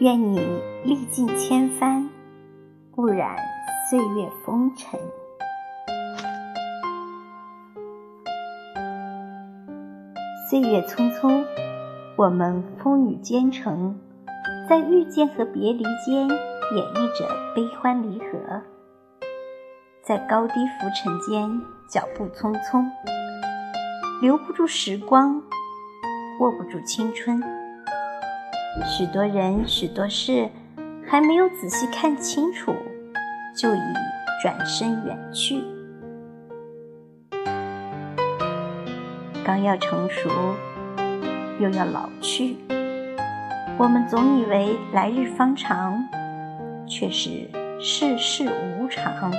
愿你历尽千帆，不染岁月风尘。岁月匆匆，我们风雨兼程，在遇见和别离间演绎着悲欢离合，在高低浮沉间脚步匆匆，留不住时光，握不住青春。许多人，许多事，还没有仔细看清楚，就已转身远去。刚要成熟，又要老去。我们总以为来日方长，却是世事无常。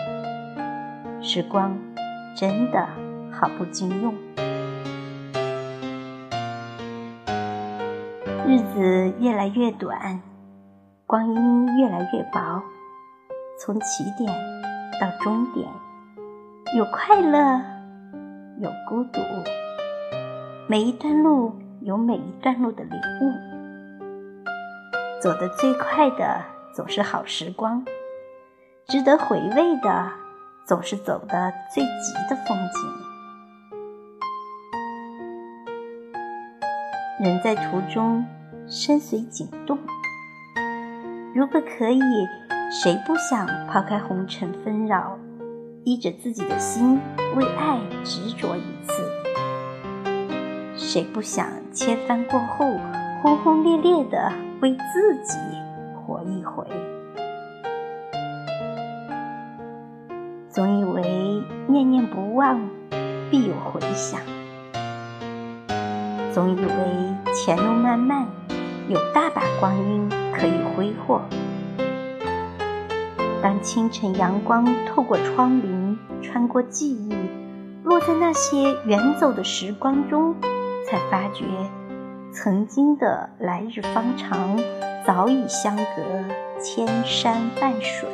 时光真的好不经用。日子越来越短，光阴越来越薄。从起点到终点，有快乐，有孤独。每一段路有每一段路的领悟。走得最快的总是好时光，值得回味的总是走得最急的风景。人在途中。身随景动，如果可以，谁不想抛开红尘纷扰，依着自己的心为爱执着一次？谁不想千帆过后，轰轰烈烈的为自己活一回？总以为念念不忘，必有回响；总以为前路漫漫。有大把光阴可以挥霍。当清晨阳光透过窗棂，穿过记忆，落在那些远走的时光中，才发觉，曾经的来日方长，早已相隔千山万水。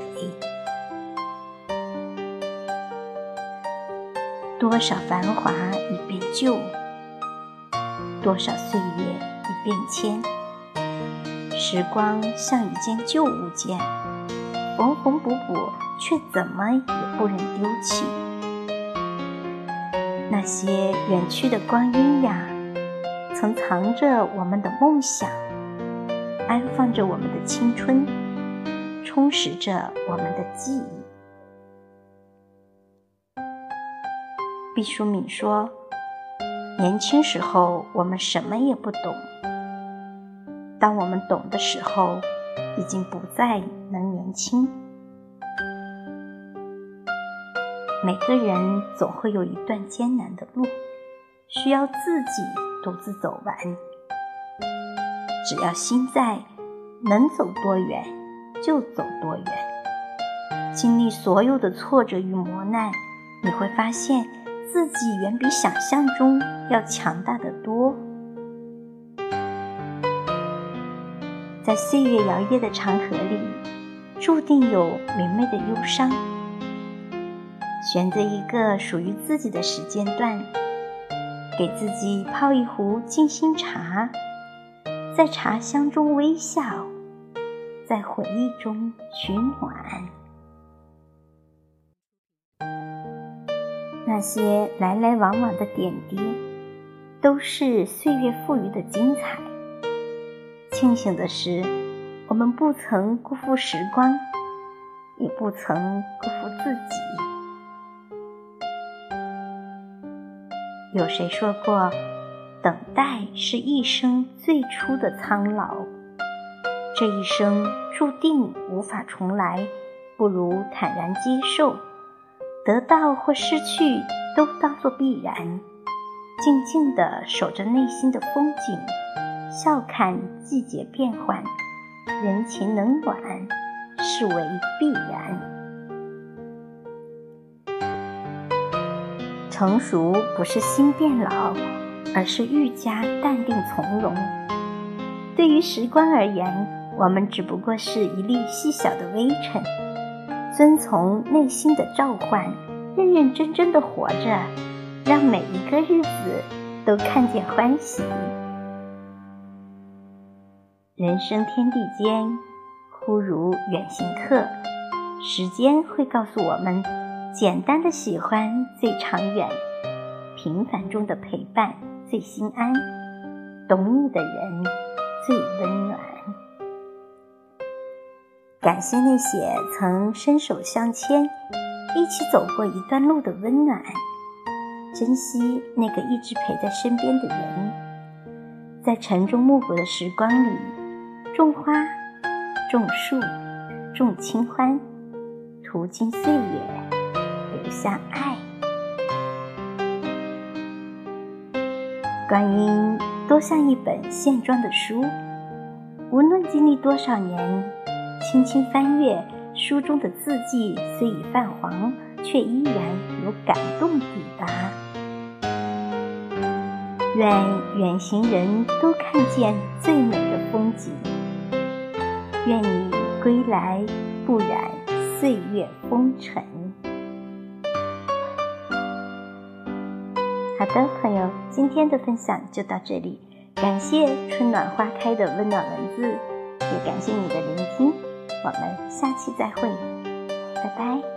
多少繁华已变旧，多少岁月已变迁。时光像一件旧物件，缝缝补补，却怎么也不忍丢弃。那些远去的光阴呀，曾藏着我们的梦想，安放着我们的青春，充实着我们的记忆。毕淑敏说：“年轻时候，我们什么也不懂。”当我们懂的时候，已经不再能年轻。每个人总会有一段艰难的路，需要自己独自走完。只要心在，能走多远就走多远。经历所有的挫折与磨难，你会发现自己远比想象中要强大的多。在岁月摇曳的长河里，注定有明媚的忧伤。选择一个属于自己的时间段，给自己泡一壶静心茶，在茶香中微笑，在回忆中取暖。那些来来往往的点滴，都是岁月赋予的精彩。庆幸的是，我们不曾辜负时光，也不曾辜负自己。有谁说过，等待是一生最初的苍老？这一生注定无法重来，不如坦然接受，得到或失去都当作必然，静静地守着内心的风景。笑看季节变换，人情冷暖，视为必然。成熟不是心变老，而是愈加淡定从容。对于时光而言，我们只不过是一粒细小的微尘，遵从内心的召唤，认认真真的活着，让每一个日子都看见欢喜。人生天地间，忽如远行客。时间会告诉我们，简单的喜欢最长远，平凡中的陪伴最心安，懂你的人最温暖。感谢那些曾伸手相牵，一起走过一段路的温暖，珍惜那个一直陪在身边的人，在晨钟暮鼓的时光里，种花，种树，种清欢，途经岁月，留下爱。观音多像一本线装的书，无论经历多少年。轻轻翻阅书中的字迹，虽已泛黄，却依然有感动抵达。愿远行人都看见最美的风景。愿你归来不染岁月风尘。好的，朋友，今天的分享就到这里。感谢春暖花开的温暖文字，也感谢你的聆听。我们下期再会，拜拜。